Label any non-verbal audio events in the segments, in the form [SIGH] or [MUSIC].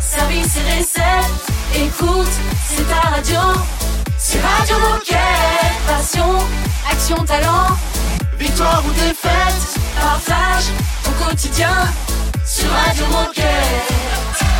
service et recettes. Écoute, c'est ta radio. C'est Radio Moquette. Passion, action, talent. Victoire ou défaite, partage au quotidien sur Radio Moquette.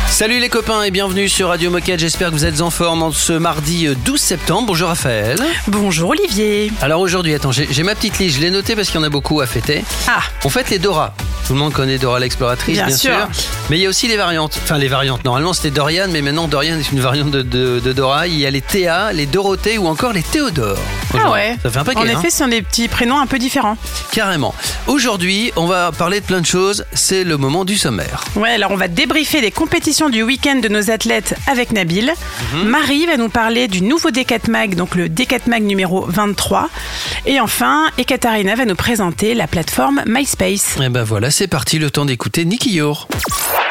Salut les copains et bienvenue sur Radio Moquette. J'espère que vous êtes en forme en ce mardi 12 septembre. Bonjour Raphaël. Bonjour Olivier. Alors aujourd'hui, attends, j'ai ma petite liste. Je l'ai notée parce qu'il y en a beaucoup à fêter. Ah, On fête les Dora. Tout le monde connaît Dora l'exploratrice, bien, Bien sûr. sûr. Mais il y a aussi les variantes. Enfin, les variantes. Normalement, c'était Dorian, mais maintenant, Dorian est une variante de, de- de Dora. Il y a les Théa, les Dorothée ou encore les Théodore. ah ouais. Ça fait un paquet, En hein. effet, ce sont des petits prénoms un peu différents. Carrément. Aujourd'hui, on va parler de plein de choses. C'est le moment du sommaire. Ouais, alors on va débriefer les compétitions du week-end de nos athlètes avec Nabil. Mhm. Marie va nous parler du nouveau D4 Mag, donc le D4 Mag numéro 23. Et enfin, Ekaterina va nous présenter la plateforme MySpace. Et ben voilà, c'est parti. Le temps d'écouter Nicky Yor.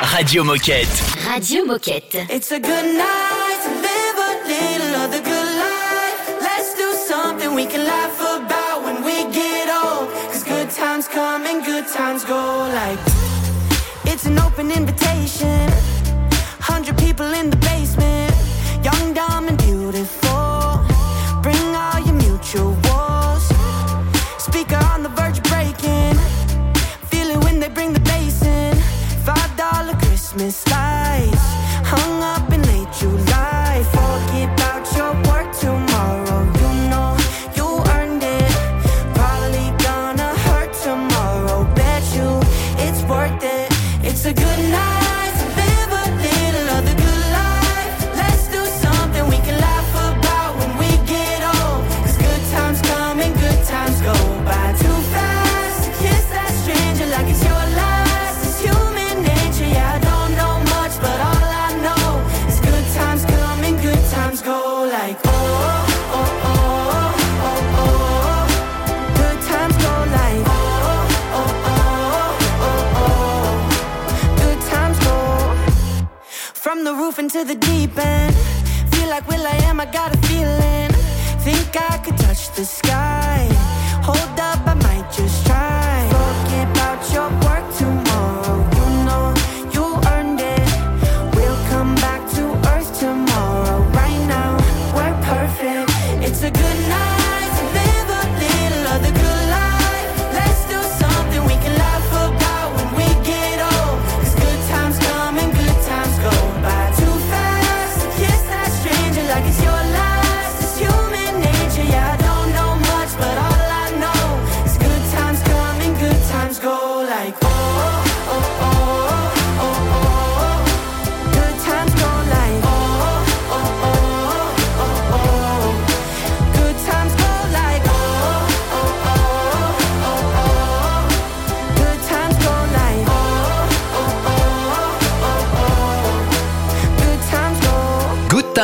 Radio Moquette. Radio Moquette. It's a good night to live a little of the good life. Let's do something we can laugh about when we get old. Cause good times come and good times go like. It's an open invitation. People in the basement. Young, dumb, and beautiful. Bring all your mutuals. Speaker on the verge of breaking. Feel it when they bring the bass in. Five dollar Christmas lights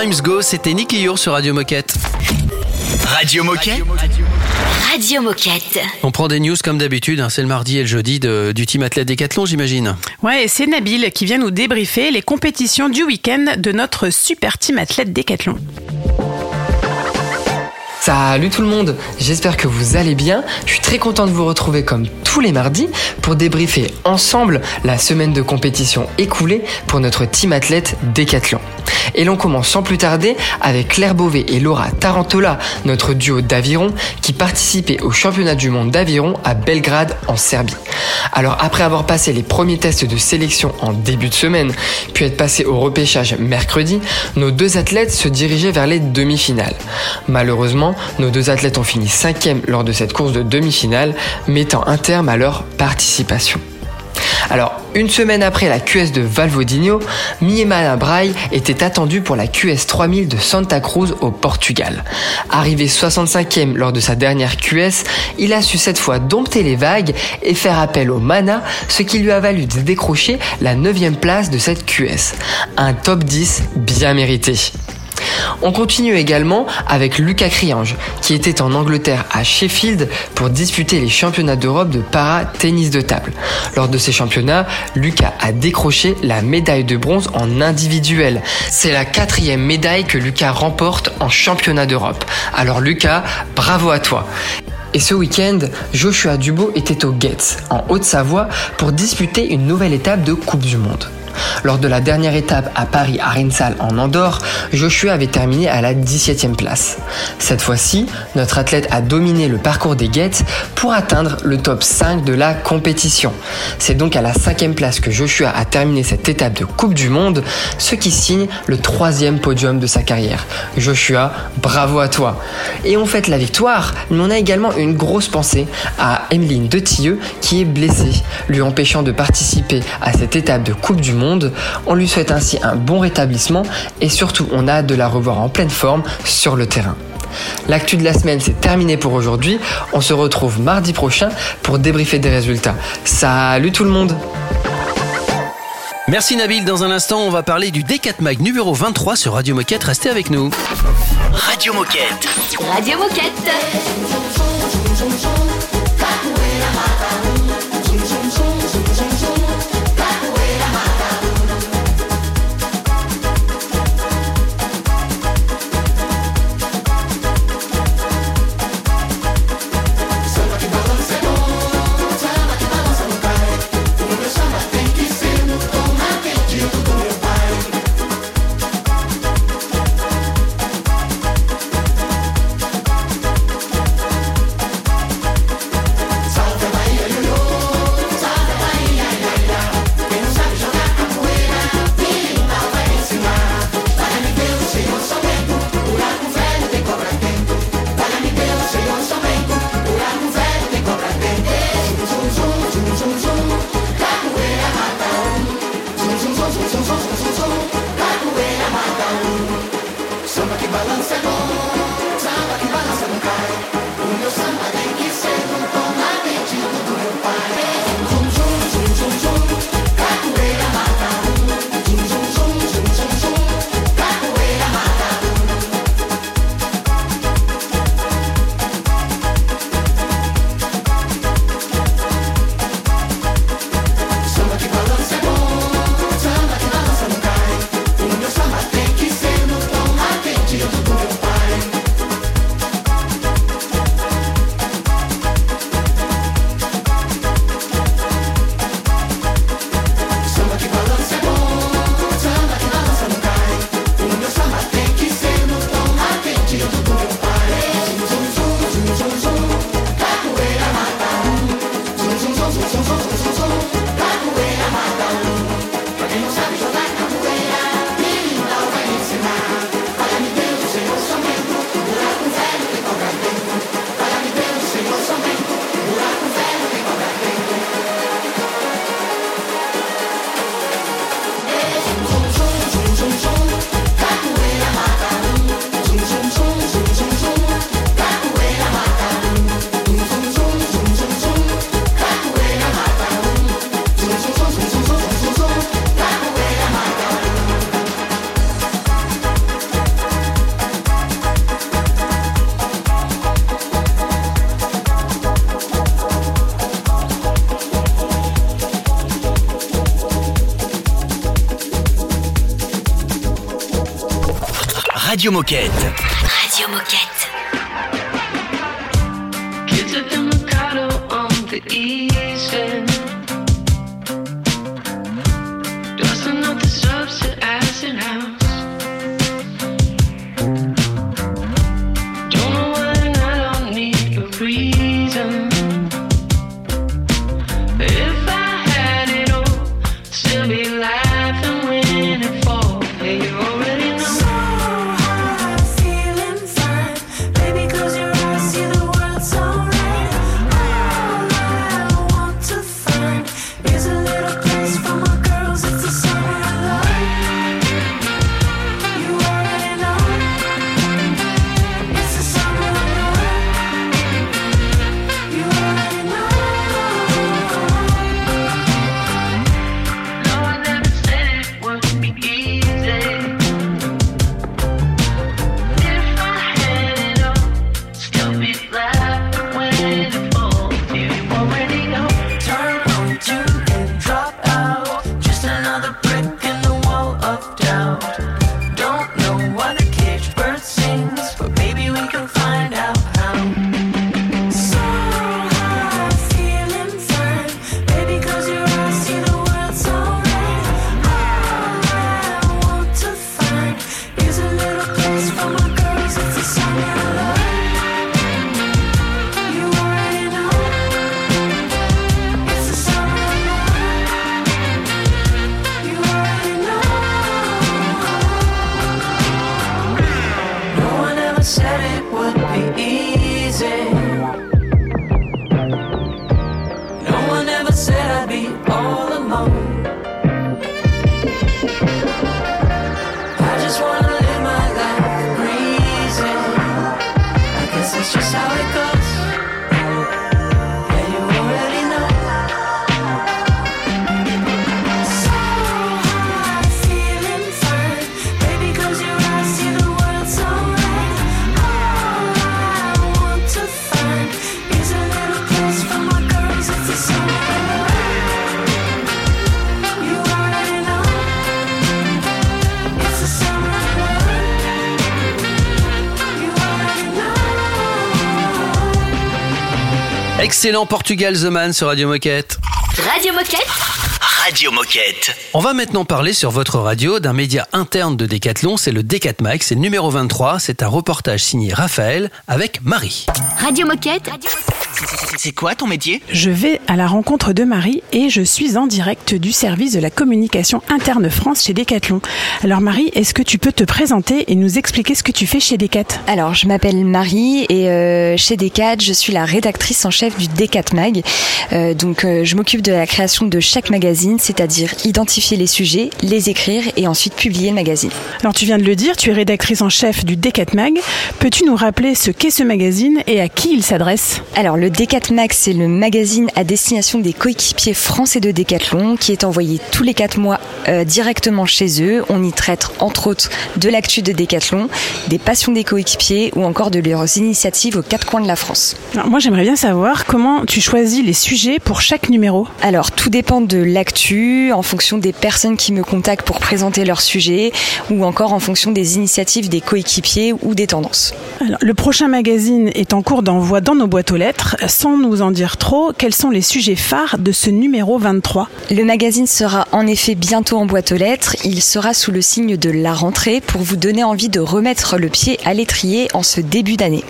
Times Go, c'était Nicky Yor sur Radio Moquette. Radio Moquette. Radio Moquette. On prend des news comme d'habitude. hein, c'est le mardi et le jeudi de- du team athlète Décathlon, j'imagine. Ouais, et c'est Nabil qui vient nous débriefer les compétitions du week-end de notre super team athlète Décathlon. Salut tout le monde, j'espère que vous allez bien. Je suis très content de vous retrouver comme tous les mardis pour débriefer ensemble la semaine de compétition écoulée pour notre team athlète Décathlon. Et l'on commence sans plus tarder avec Claire Beauvais et Laura Tarantola, notre duo d'aviron qui participait au championnat du monde d'aviron à Belgrade en Serbie. Alors après avoir passé les premiers tests de sélection en début de semaine, puis être passé au repêchage mercredi, nos deux athlètes se dirigeaient vers les demi-finales. Malheureusement, nos deux athlètes ont fini cinquième lors de cette course de demi-finale, mettant un terme à leur participation. Alors, une semaine après la QS de Valvodinho, Miemana Braille était attendu pour la QS 3000 de Santa Cruz au Portugal. Arrivé 65e lors de sa dernière QS, il a su cette fois dompter les vagues et faire appel au mana, ce qui lui a valu de décrocher la 9e place de cette QS. Un top 10 bien mérité. On continue également avec Lucas Criange, qui était en Angleterre à Sheffield pour disputer les championnats d'Europe de para-tennis de table. Lors de ces championnats, Lucas a décroché la médaille de bronze en individuel. C'est la quatrième médaille que Lucas remporte en championnat d'Europe. Alors Lucas, bravo à toi. Et ce week-end, Joshua Dubo était au Getz, en Haute-Savoie, pour disputer une nouvelle étape de Coupe du Monde. Lors de la dernière étape à Paris Arinsal en Andorre, Joshua avait terminé à la 17e place. Cette fois-ci, notre athlète a dominé le parcours des gates pour atteindre le top 5 de la compétition. C'est donc à la cinquième place que Joshua a terminé cette étape de Coupe du Monde, ce qui signe le troisième podium de sa carrière. Joshua, bravo à toi. Et on fête la victoire, mais on a également une grosse pensée à Emeline Detilleux qui est blessée, lui empêchant de participer à cette étape de Coupe du Monde. On lui souhaite ainsi un bon rétablissement et surtout on a hâte de la revoir en pleine forme sur le terrain. L'actu de la semaine, c'est terminé pour aujourd'hui. On se retrouve mardi prochain pour débriefer des résultats. Salut tout le monde Merci Nabil. Dans un instant, on va parler du D4 Mag numéro 23 sur Radio Moquette. Restez avec nous. Radio Moquette. Radio Moquette. Radio Moquette. Excellent Portugal The Man sur Radio Moquette. Radio Moquette. Radio Moquette. On va maintenant parler sur votre radio d'un média interne de Decathlon, c'est le Decat Mag, c'est le numéro 23, c'est un reportage signé Raphaël avec Marie. Radio Moquette. C'est quoi ton métier? Je vais à la rencontre de Marie et je suis en direct du service de la communication interne France chez Decathlon. Alors Marie, est-ce que tu peux te présenter et nous expliquer ce que tu fais chez Decat? Alors, je m'appelle Marie et euh, chez Decat, je suis la rédactrice en chef du Decat Mag. Euh, donc, euh, je m'occupe de la création de chaque magazine, c'est-à-dire identifier les sujets, les écrire et ensuite publier le magazine. Alors tu viens de le dire, tu es rédactrice en chef du Decat Mag. Peux-tu nous rappeler ce qu'est ce magazine et à qui il s'adresse? Alors, le Decat Mag, c'est le magazine à destination des coéquipiers français de Decathlon qui est envoyé tous les quatre mois euh, directement chez eux. On y traite entre autres de l'actu de Decathlon, des passions des coéquipiers ou encore de leurs initiatives aux quatre coins de la France. Alors, Moi j'aimerais bien savoir comment tu choisis les sujets pour chaque numéro. Alors, tout dépend de l'actu, en fonction des personnes qui me contactent pour présenter leur sujet, ou encore en fonction des initiatives des coéquipiers ou des tendances. Alors, le prochain magazine est en cours d'envoi dans nos boîtes aux lettres. Sans nous en dire trop, quels sont les sujets phares de ce numéro 23 Le magazine sera en effet bientôt en boîte aux lettres. Il sera sous le signe de la rentrée pour vous donner envie de remettre le pied à l'étrier en ce début d'année.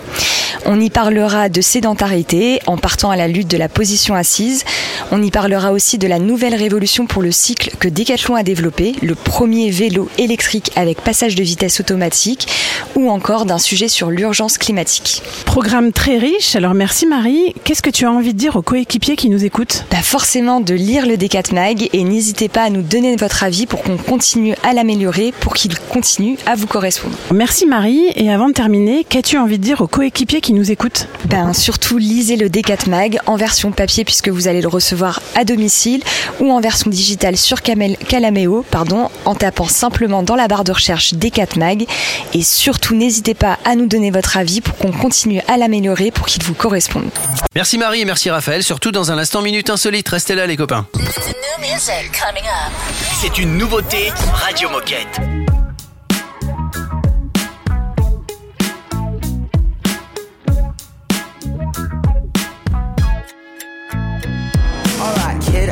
On y parlera de sédentarité en partant à la lutte de la position assise. On y parlera aussi de la nouvelle révolution pour le cycle que Decathlon a développé, le premier vélo électrique avec passage de vitesse automatique, ou encore d'un sujet sur l'urgence climatique. Programme très riche, alors merci Marie. Qu'est-ce que tu as envie de dire aux coéquipiers qui nous écoutent? Bah forcément de lire le Decat Mag et n'hésitez pas à nous donner votre avis pour qu'on continue à l'améliorer, pour qu'il continue à vous correspondre. Merci Marie, et avant de terminer, qu'as-tu envie de dire aux coéquipiers qui nous écoutent? Ben surtout lisez le Decat Mag en version papier puisque vous allez le recevoir à domicile ou en version digitale sur Camel- Calameo, pardon, en tapant simplement dans la barre de recherche Decat Mag et surtout n'hésitez pas à nous donner votre avis pour qu'on continue à l'améliorer pour qu'il vous corresponde. Merci Marie et merci Raphaël, surtout dans un instant Minute Insolite, restez là les copains. C'est une nouveauté Radio Moquette.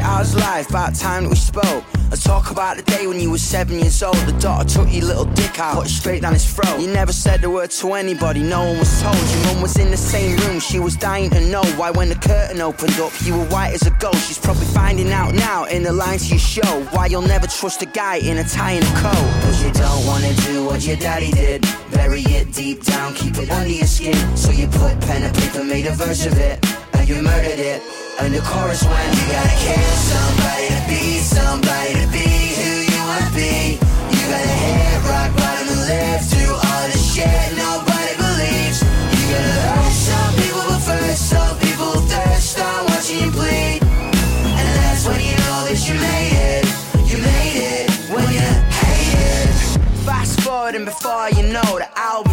Kid, how's life? About time that we spoke. Let's talk about the day when you were seven years old. The daughter took your little dick out, put it straight down his throat. You never said a word to anybody, no one was told. Your mum was in the same room, she was dying to know why when the curtain opened up, you were white as a ghost. She's probably finding out now in the lines to your show why you'll never trust a guy in a tie and a coat. Cause you don't wanna do what your daddy did. Bury it deep down, keep it under your skin. So you put pen and paper, made a verse of it, and you murdered it. And the chorus went, you gotta kill somebody to be somebody to be who you wanna be. You gotta hit rock bottom and live through all the shit nobody believes. You gotta hurt some people, but first some people thirst on watching you bleed. And that's when you know that you made it. You made it when you hate it. Fast forward and before you know the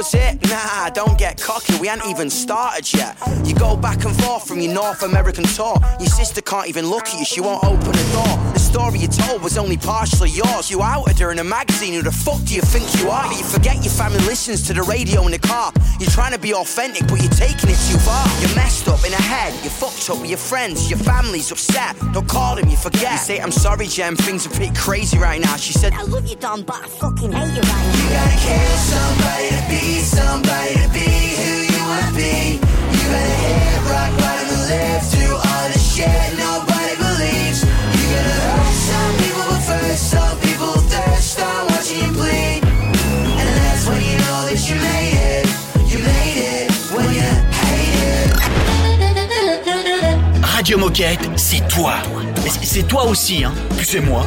was it? Nah, don't get cocky, we ain't even started yet. You go back and forth from your North American tour. Your sister can't even look at you, she won't open the door. The story you told was only partially yours. You outed her in a magazine, who the fuck do you think you are? But you forget your family listens to the radio in the car. You're trying to be authentic, but you're taking it too far. You're messed up in the head, you're fucked up with your friends, your family's upset. Don't call them, you forget. You say, I'm sorry, Jem, things are pretty crazy right now. She said, I love you, Don, but I fucking hate you right now. You gotta kill somebody to be Radio Moquette, c'est toi. C'est toi aussi, hein. Puis c'est moi.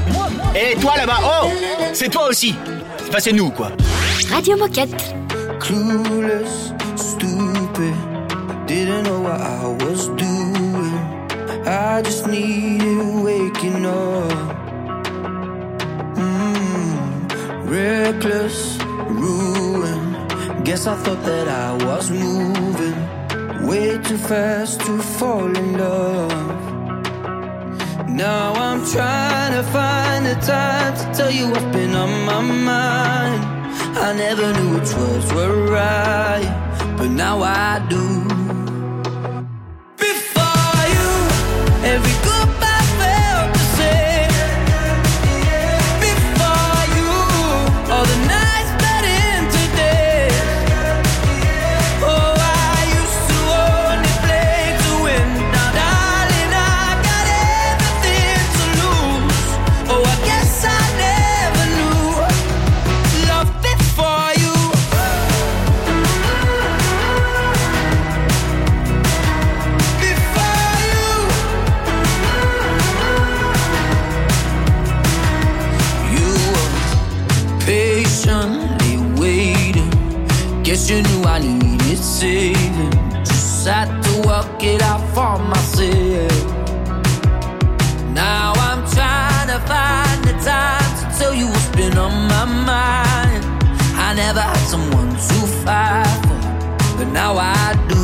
Et toi là-bas, oh C'est toi aussi. Enfin, c'est nous, quoi. Radio Moquette. Clueless, stupid. I Didn't know what I was doing. I just needed waking up. Mm, reckless, ruin. Guess I thought that I was moving way too fast to fall in love. Now I'm trying to find the time to tell you what's been on my mind. I never knew which words were right, but now I do. Had to work it out for myself. Now I'm trying to find the time to tell you what's been on my mind. I never had someone to fight for, but now I do.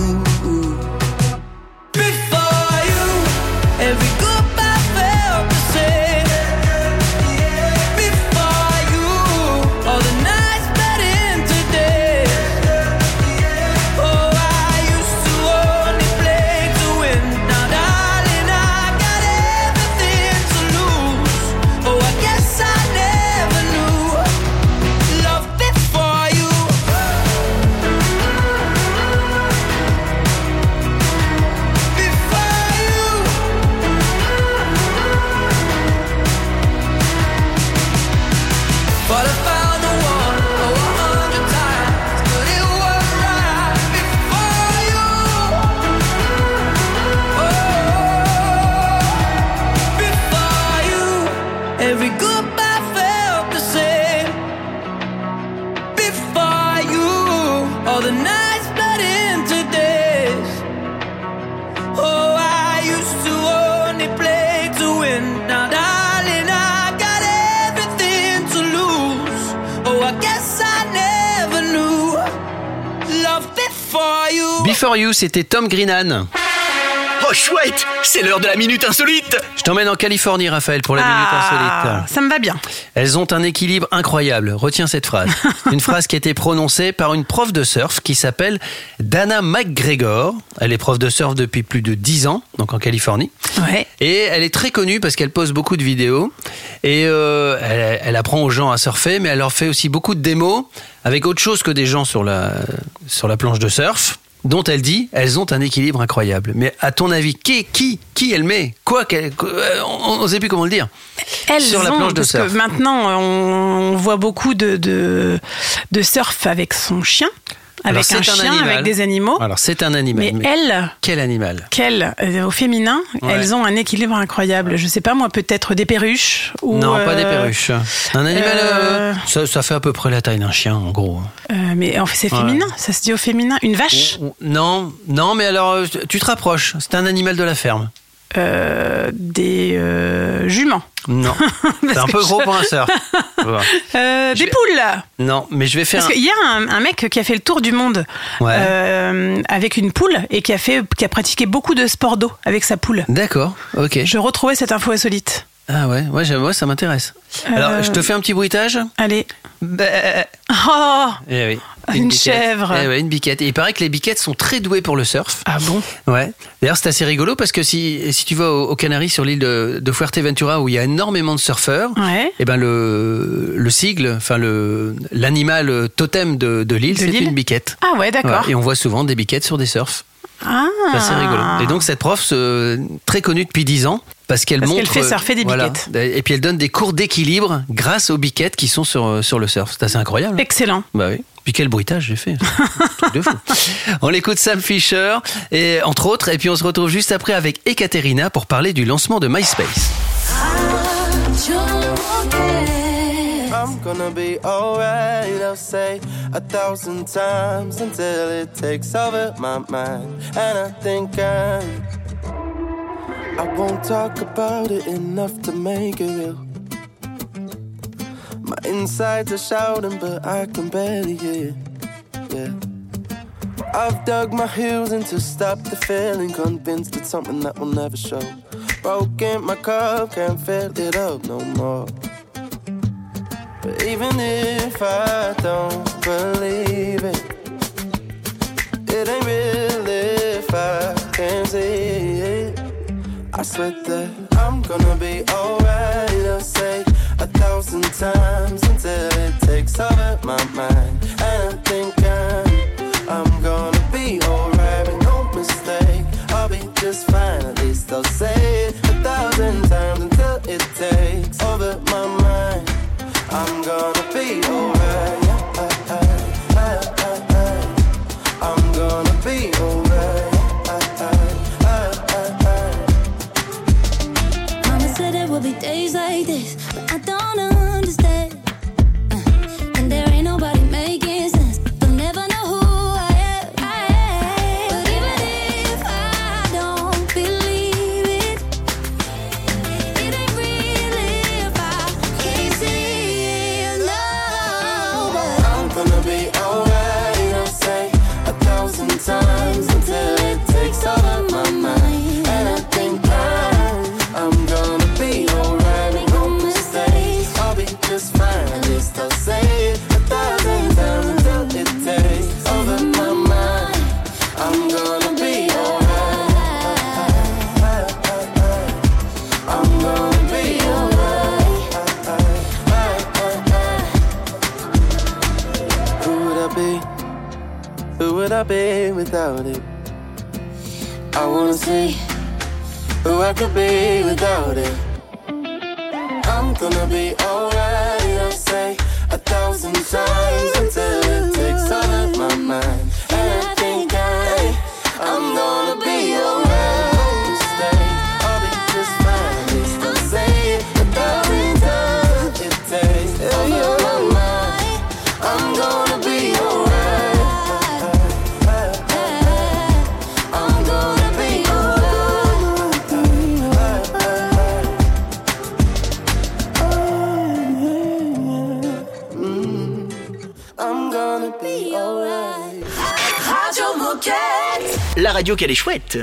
Before you. C'était Tom Greenan. Oh, chouette C'est l'heure de la minute insolite Je t'emmène en Californie, Raphaël, pour la Ah, minute insolite. ça me va bien. Elles ont un équilibre incroyable. Retiens cette phrase. [LAUGHS] Une phrase qui a été prononcée par une prof de surf qui s'appelle Dana McGregor. Elle est prof de surf depuis plus de 10 ans, donc en Californie. Ouais. Et elle est très connue parce qu'elle pose beaucoup de vidéos. Et euh, elle, elle apprend aux gens à surfer, mais elle leur fait aussi beaucoup de démos avec autre chose que des gens sur la, sur la planche de surf. Dont elle dit, elles ont un équilibre incroyable. Mais à ton avis, qui, qui, qui elle met? Quoi qu'elle- euh, On ne sait plus comment le dire. Elles Sur la planche de parce surf. que maintenant, on, on voit beaucoup de, de, de surf avec son chien, avec un chien, animal. avec des animaux. Alors c'est un animal. Mais elles, Quel animal qu'elles, euh, au féminin, Ouais. elles ont un équilibre incroyable. Je sais pas, moi, peut-être des perruches. Ou, Non, pas des euh, perruches. Un animal, euh, euh, ça, ça fait à peu près la taille d'un chien, en gros. mais en fait, c'est Ouais. féminin, ça se dit au féminin. Une vache? Non, non, mais alors tu te rapproches. C'est un animal de la ferme. Euh, Des euh, juments Non, [LAUGHS] c'est un peu gros je- pour un surf. Voilà. Euh, Des poules Non, mais je vais faire. Parce un- qu'il y a un, un mec qui a fait le tour du monde Ouais. euh, avec une poule et qui a, fait, qui a pratiqué beaucoup de sport d'eau avec sa poule. D'accord, ok. Je retrouvais cette info insolite. Ah ouais, ouais, ça m'intéresse. Alors, Euh, je te fais un petit bruitage. Allez. Bah, Oh eh oui. Une chèvre. Eh ouais, une biquette. Et il paraît que les biquettes sont très douées pour le surf. Ah bon? Ouais. D'ailleurs, c'est assez rigolo parce que si, si tu vas aux, aux Canaries sur l'île de, de Fuerteventura où il y a énormément de surfeurs, Ouais. et ben le, le sigle, enfin le l'animal totem de, de l'île, c'est l'île? une biquette. Ah ouais, d'accord. Ouais, et on voit souvent des biquettes sur des surfs. Ah. C'est assez rigolo. Et donc cette prof, se- très connue depuis 10 ans, parce qu'elle Parce montre. qu'elle fait surfer des voilà. biquettes. Et puis elle donne des cours d'équilibre grâce aux biquettes qui sont sur, sur le surf. C'est assez incroyable. hein. Excellent. Bah oui. Puis quel bruitage j'ai fait. Truc de fou. [LAUGHS] On écoute Sam Fisher, et, entre autres, et puis on se retrouve juste après avec Ekaterina pour parler du lancement de MySpace. I'm gonna be alright, I'll say a thousand times until it takes over my mind. And I think I'm. I won't talk about it enough to make it real. My insides are shouting, but I can barely hear. Yeah. I've dug my heels in to stop the feeling, convinced it's something that will never show. Broken my cup, can't fill it up no more. But even if I don't believe it, it ain't real if I can't see it. I swear that I'm gonna be alright. I'll say a thousand times until it takes over my mind. And I think I'm, I'm gonna be alright with no mistake. I'll be just fine, at least I'll say it La radio qu'elle est chouette.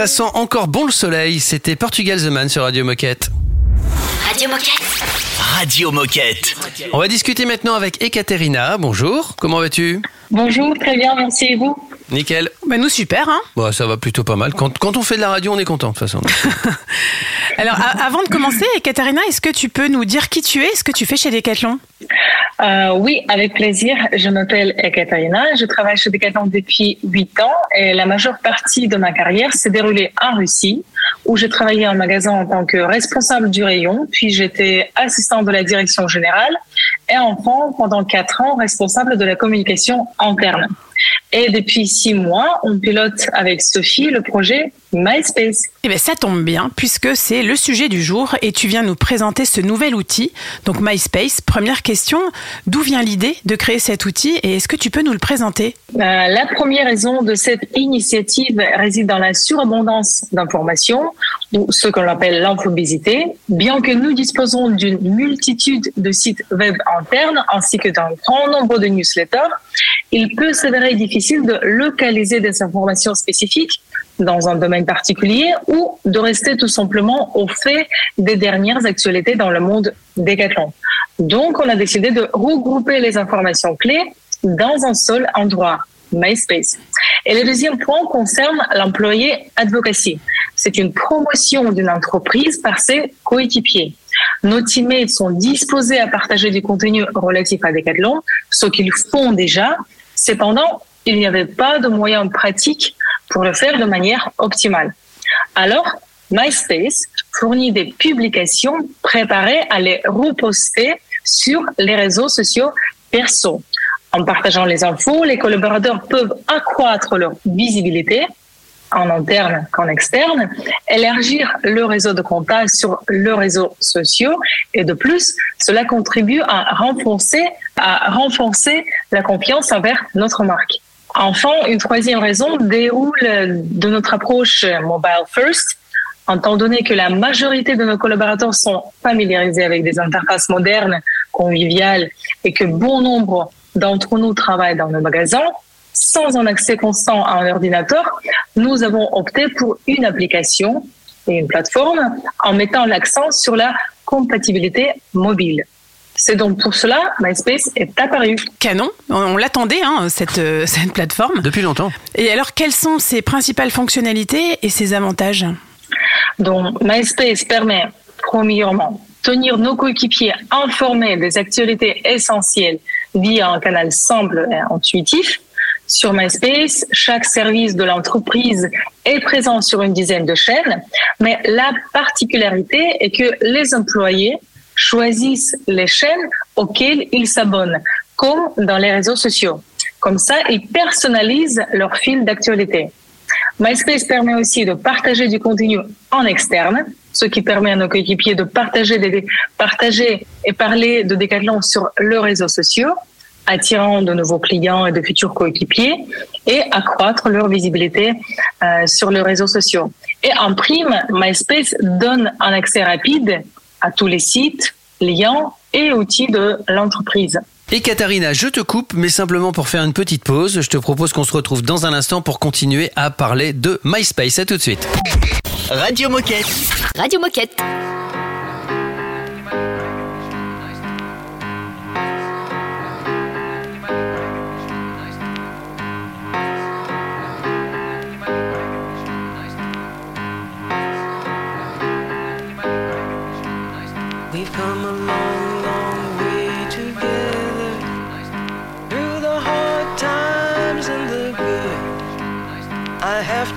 Ça sent encore bon le soleil. C'était Portugal The Man sur Radio Moquette. Radio Moquette. Radio Moquette. On va discuter maintenant avec Ekaterina. Bonjour, comment vas-tu? Bonjour, très bien, merci et vous? Nickel. Bah nous super, hein Bon, ça va plutôt pas mal. Quand, quand on fait de la radio, on est content de toute façon. [LAUGHS] Alors a- avant de commencer, Katarina, est-ce que tu peux nous dire qui tu es, ce que tu fais chez Decathlon? Euh, Oui, avec plaisir. Je m'appelle Ekaterina, je travaille chez Decathlon depuis 8 ans et la majeure partie de ma carrière s'est déroulée en Russie où j'ai travaillé en magasin en tant que responsable du rayon, puis j'étais assistant de la direction générale et enfin pendant 4 ans responsable de la communication interne. Et depuis six mois, on pilote avec Sophie le projet MySpace. Eh bien, ça tombe bien, puisque c'est le sujet du jour et tu viens nous présenter ce nouvel outil, donc MySpace. Première question, d'où vient l'idée de créer cet outil et est-ce que tu peux nous le présenter? Euh, la première raison de cette initiative réside dans la surabondance d'informations, ou ce qu'on appelle l'infobésité. Bien que nous disposons d'une multitude de sites web internes ainsi que d'un grand nombre de newsletters, il peut s'avérer difficile de localiser des informations spécifiques dans un domaine particulier ou de rester tout simplement au fait des dernières actualités dans le monde décathlon. Donc, on a décidé de regrouper les informations clés dans un seul endroit, MySpace. Et le deuxième point concerne l'employé advocacy. C'est une promotion d'une entreprise par ses coéquipiers. Nos teammates sont disposés à partager du contenu relatif à Decathlon, ce qu'ils font déjà. Cependant, il n'y avait pas de moyens pratiques pour le faire de manière optimale. Alors, MySpace fournit des publications préparées à les reposter sur les réseaux sociaux perso. En partageant les infos, les collaborateurs peuvent accroître leur visibilité en interne qu'en externe, élargir le réseau de contacts sur leurs réseaux sociaux et de plus, cela contribue à renforcer, à renforcer la confiance envers notre marque. Enfin, une troisième raison déroule de notre approche mobile first. Étant donné que la majorité de nos collaborateurs sont familiarisés avec des interfaces modernes, conviviales et que bon nombre d'entre nous travaillent dans nos magasins, sans un accès constant à un ordinateur, nous avons opté pour une application et une plateforme en mettant l'accent sur la compatibilité mobile. C'est donc pour cela MySpace est apparu. Canon, on, l'attendait, hein, cette, euh, [LAUGHS] cette plateforme. Depuis longtemps. Et alors, quelles sont ses principales fonctionnalités et ses avantages? Donc, MySpace permet, premièrement, tenir nos coéquipiers informés des actualités essentielles via un canal simple et intuitif. Sur MySpace, chaque service de l'entreprise est présent sur une dizaine de chaînes, mais la particularité est que les employés choisissent les chaînes auxquelles ils s'abonnent, comme dans les réseaux sociaux. Comme ça, ils personnalisent leur fil d'actualité. MySpace permet aussi de partager du contenu en externe, ce qui permet à nos coéquipiers de partager, et parler de Decathlon sur leurs réseaux sociaux, attirant de nouveaux clients et de futurs coéquipiers et accroître leur visibilité euh, sur les réseaux sociaux. Et en prime, MySpace donne un accès rapide à tous les sites, liens et outils de l'entreprise. Et Katharina, je te coupe, mais simplement pour faire une petite pause, je te propose qu'on se retrouve dans un instant pour continuer à parler de MySpace. À tout de suite. Radio Moquette. Radio Moquette.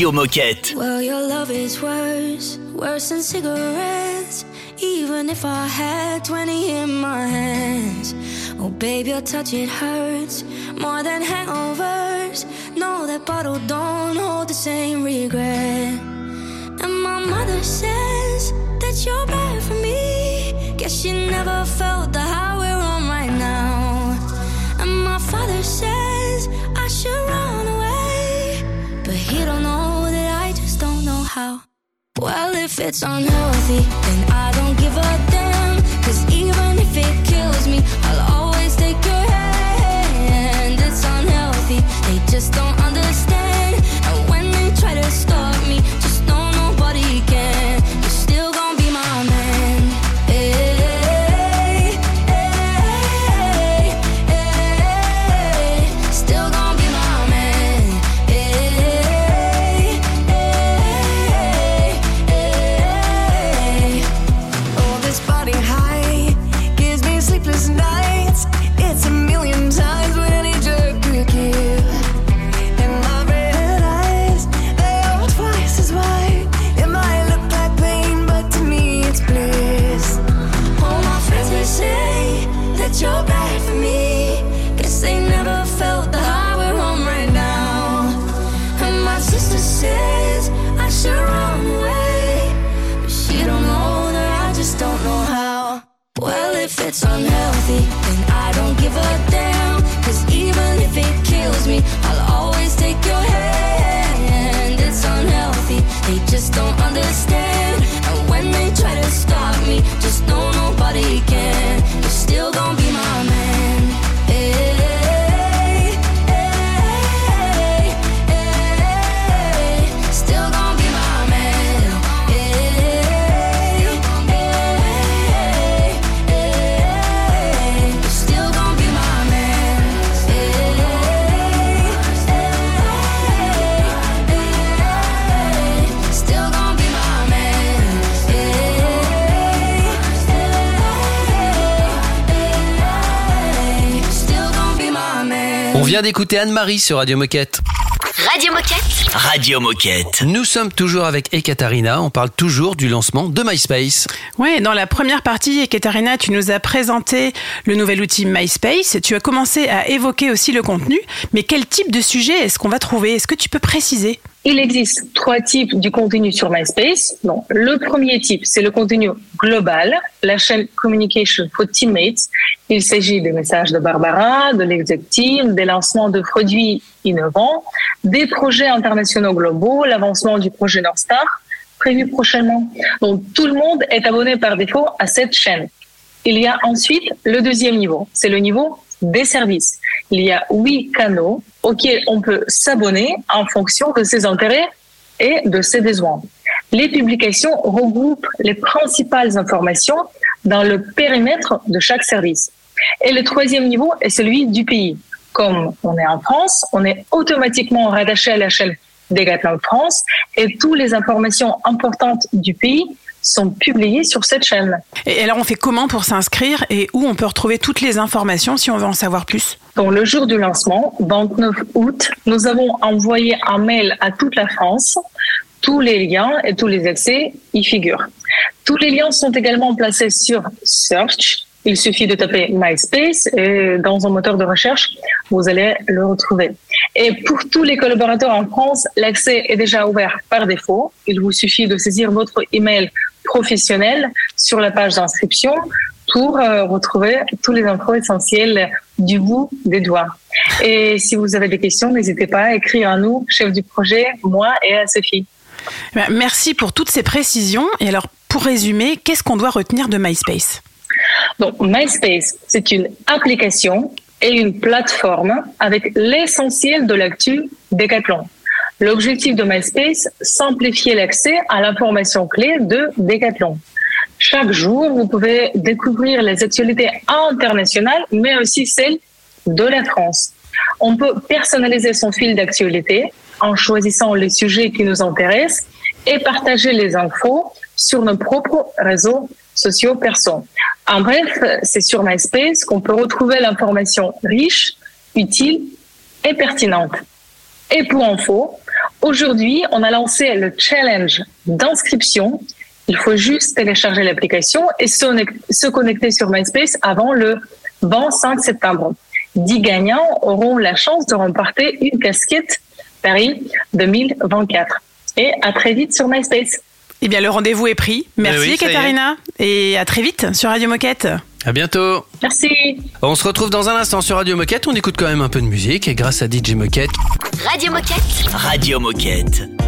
Radio Moquette. Well, your love is worse, worse than cigarettes. Even if I had 20 in my hands. Oh, babe, your touch, it hurts more than hangovers. No, that bottle don't hold the same regret. And my mother says that you're bad for me. Guess she never felt the it's unhealthy, then I don't give a damn. Cause even if it kills me, I'll always take your hand. It's unhealthy, they just don't vient d'écouter Anne-Marie sur Radio Moquette. Radio Moquette. Radio Moquette. Nous sommes toujours avec Ekaterina, on parle toujours du lancement de MySpace. Ouais, dans la première partie, Katarina, tu nous as présenté le nouvel outil MySpace. Tu as commencé à évoquer aussi le contenu. Mais quel type de sujet est-ce qu'on va trouver? Est-ce que tu peux préciser? Il existe trois types du contenu sur MySpace. Donc, le premier type, c'est le contenu global, la chaîne Communication for Teammates. Il s'agit des messages de Barbara, de l'executive, des lancements de produits innovants, des projets internationaux globaux, l'avancement du projet North Star prévu prochainement. Donc, tout le monde est abonné par défaut à cette chaîne. Il y a ensuite le deuxième niveau, c'est le niveau des services. Il y a huit canaux auxquels on peut s'abonner en fonction de ses intérêts et de ses besoins. Les publications regroupent les principales informations dans le périmètre de chaque service. Et le troisième niveau est celui du pays. Comme on est en France, on est automatiquement rattaché à la chaîne Decathlon France et toutes les informations importantes du pays sont publiées sur cette chaîne. Et alors, on fait comment pour s'inscrire et où on peut retrouver toutes les informations si on veut en savoir plus? Donc, le jour du lancement, 29 août, nous avons envoyé un mail à toute la France. Tous les liens et tous les accès y figurent. Tous les liens sont également placés sur Search. Il suffit de taper MySpace et dans un moteur de recherche, vous allez le retrouver. Et pour tous les collaborateurs en France, l'accès est déjà ouvert par défaut. Il vous suffit de saisir votre email professionnel sur la page d'inscription. pour euh, retrouver tous les infos essentielles du bout des doigts. Et si vous avez des questions, n'hésitez pas à écrire à nous, chef du projet, moi et à Sophie. Ben, Merci pour toutes ces précisions. Et alors, pour résumer, qu'est-ce qu'on doit retenir de MySpace? Donc, MySpace, c'est une application et une plateforme avec l'essentiel de l'actu Decathlon. L'objectif de MySpace, simplifier l'accès à l'information clé de Decathlon. Chaque jour, vous pouvez découvrir les actualités internationales, mais aussi celles de la France. On peut personnaliser son fil d'actualité en choisissant les sujets qui nous intéressent et partager les infos sur nos propres réseaux sociaux perso. En bref, c'est sur MySpace qu'on peut retrouver l'information riche, utile et pertinente. Et pour info, aujourd'hui, on a lancé le challenge d'inscription. Il faut juste télécharger l'application et se connecter sur MySpace avant le 25 septembre. 10 gagnants auront la chance de remporter une casquette Paris 2024. Et à très vite sur MySpace. Eh bien, le rendez-vous est pris. Merci, oui, y est. Katharina. Et à très vite sur Radio Moquette. À bientôt. Merci. On se retrouve dans un instant sur Radio Moquette. On écoute quand même un peu de musique et grâce à DJ Moquette. Radio Moquette. Radio Moquette.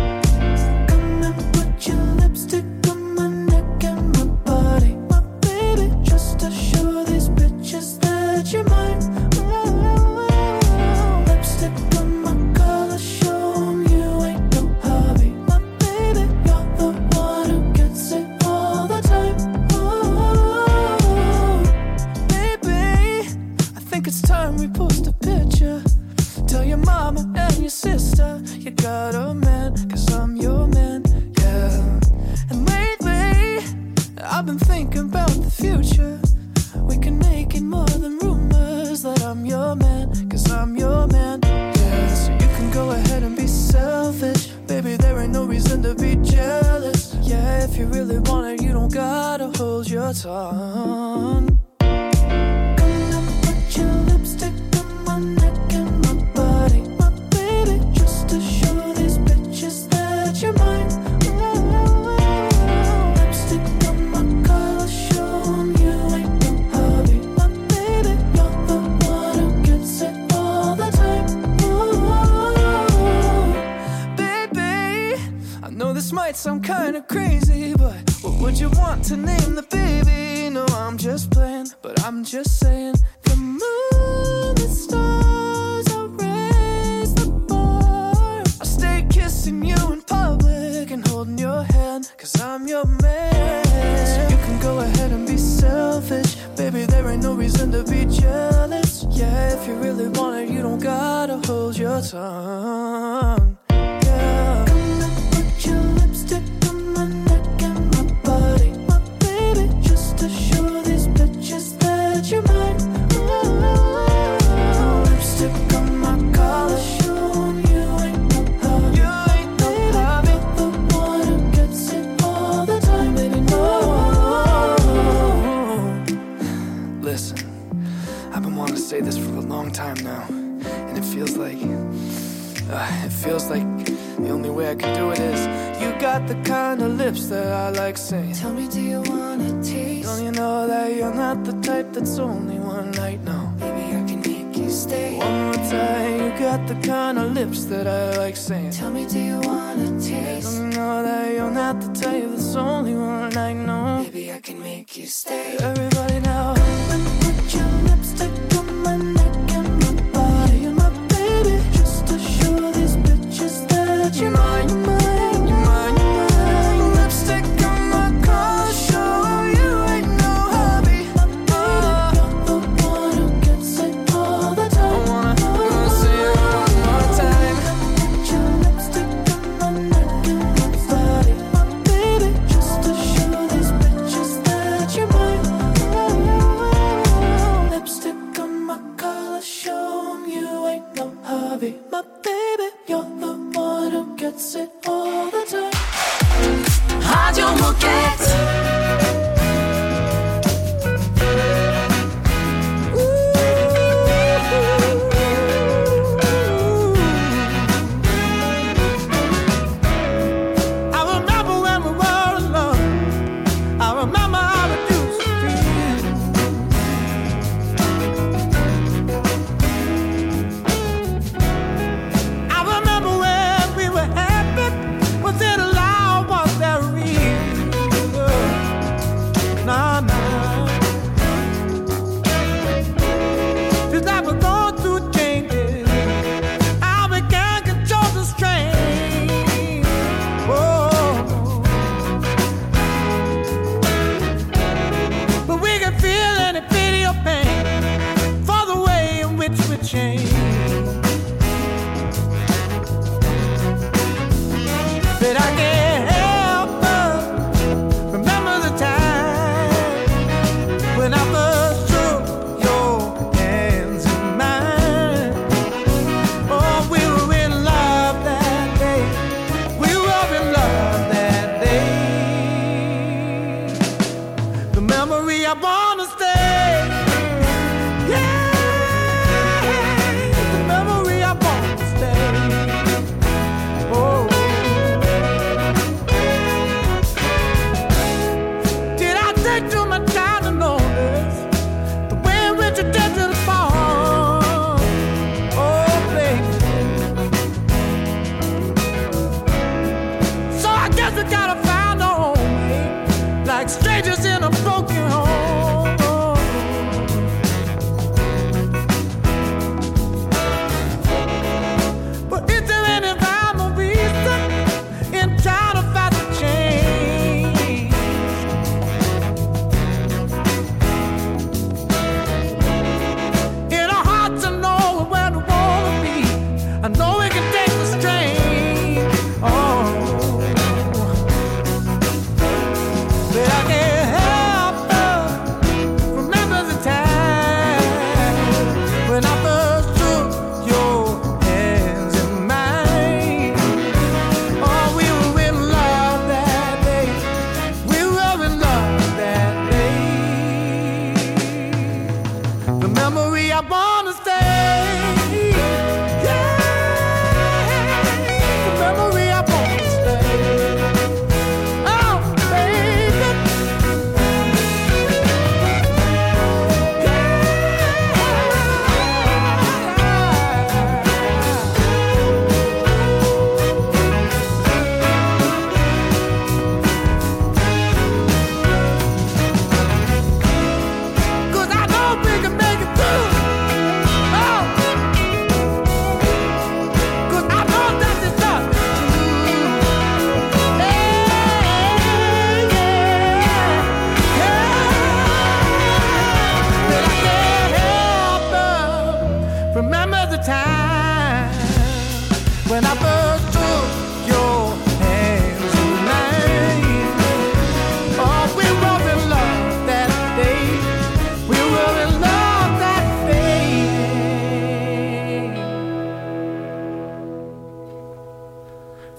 You got a man, cause I'm your man, yeah. And lately, I've been thinking about the future. We can make it more than rumors that I'm your man, cause I'm your man, yeah. So you can go ahead and be selfish. Baby, there ain't no reason to be jealous. Yeah, if you really want it, you don't gotta hold your tongue. Might sound kinda crazy, but what would you want to name the baby? No, I'm just playing, but I'm just saying. The moon, the stars, I'll raise the bar. I'll stay kissing you in public and holding your hand, cause I'm your man. So you can go ahead and be selfish. Baby, there ain't no reason to be jealous. Yeah, if you really want it, you don't gotta hold your tongue. Who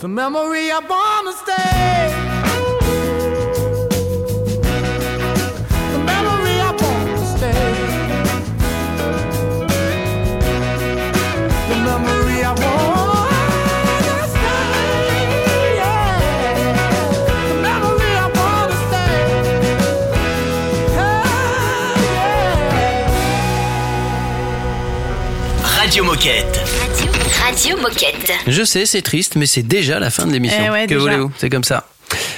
The memory I wanna stay. Radio Moquette. Radio Moquette. Je sais, c'est triste, mais c'est déjà la fin de l'émission. Eh ouais, que voulez-vous? C'est comme ça.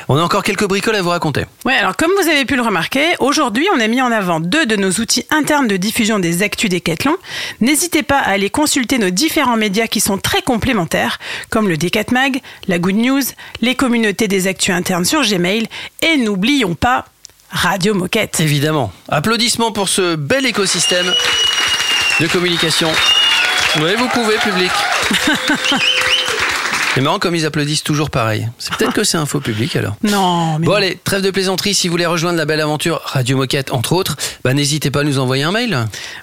On a encore quelques bricoles à vous raconter. Ouais, alors comme vous avez pu le remarquer, aujourd'hui on a mis en avant deux de nos outils internes de diffusion des actus Décathlon. N'hésitez pas à aller consulter nos différents médias qui sont très complémentaires, comme le Décat Mag, la Good News, les communautés des actus internes sur Gmail, et n'oublions pas Radio Moquette. Évidemment. Applaudissements pour ce bel écosystème de communication. Oui, vous pouvez, public. [LAUGHS] C'est marrant comme ils applaudissent toujours pareil. C'est peut-être que c'est un faux public alors. Non, mais Bon allez, trêve de plaisanterie, si vous voulez rejoindre la belle aventure Radio Moquette entre autres, bah, n'hésitez pas à nous envoyer un mail.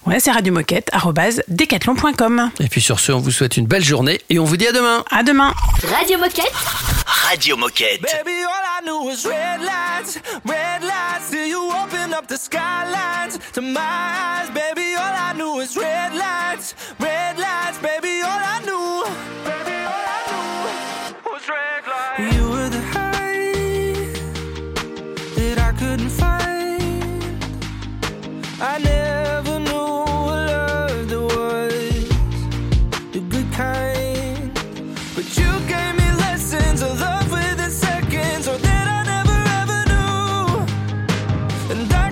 ouais, c'est radiomoquette@decathlon.com. Et puis sur ce, on vous souhaite une belle journée et on vous dit à demain. À demain. Radio Moquette. Radio Moquette. Baby, all I knew was red lights, red lights till you open up the skylines to my eyes. Baby, all I knew was red lights, red lights. Baby, all I knew, I never knew what love was, the good kind. But you gave me lessons of love within seconds, or that I never ever knew. And I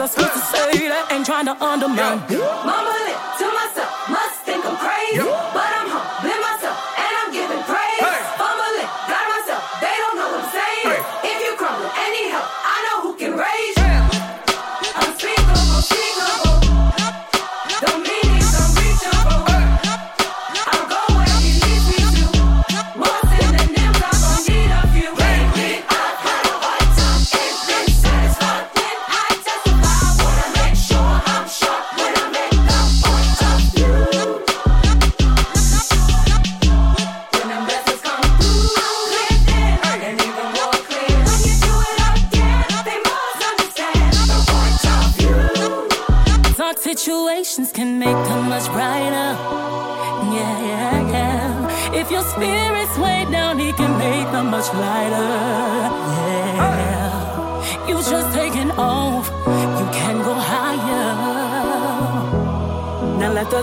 that's what to say. that ain't trying to undermine. Yeah. Mama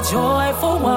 joyful one.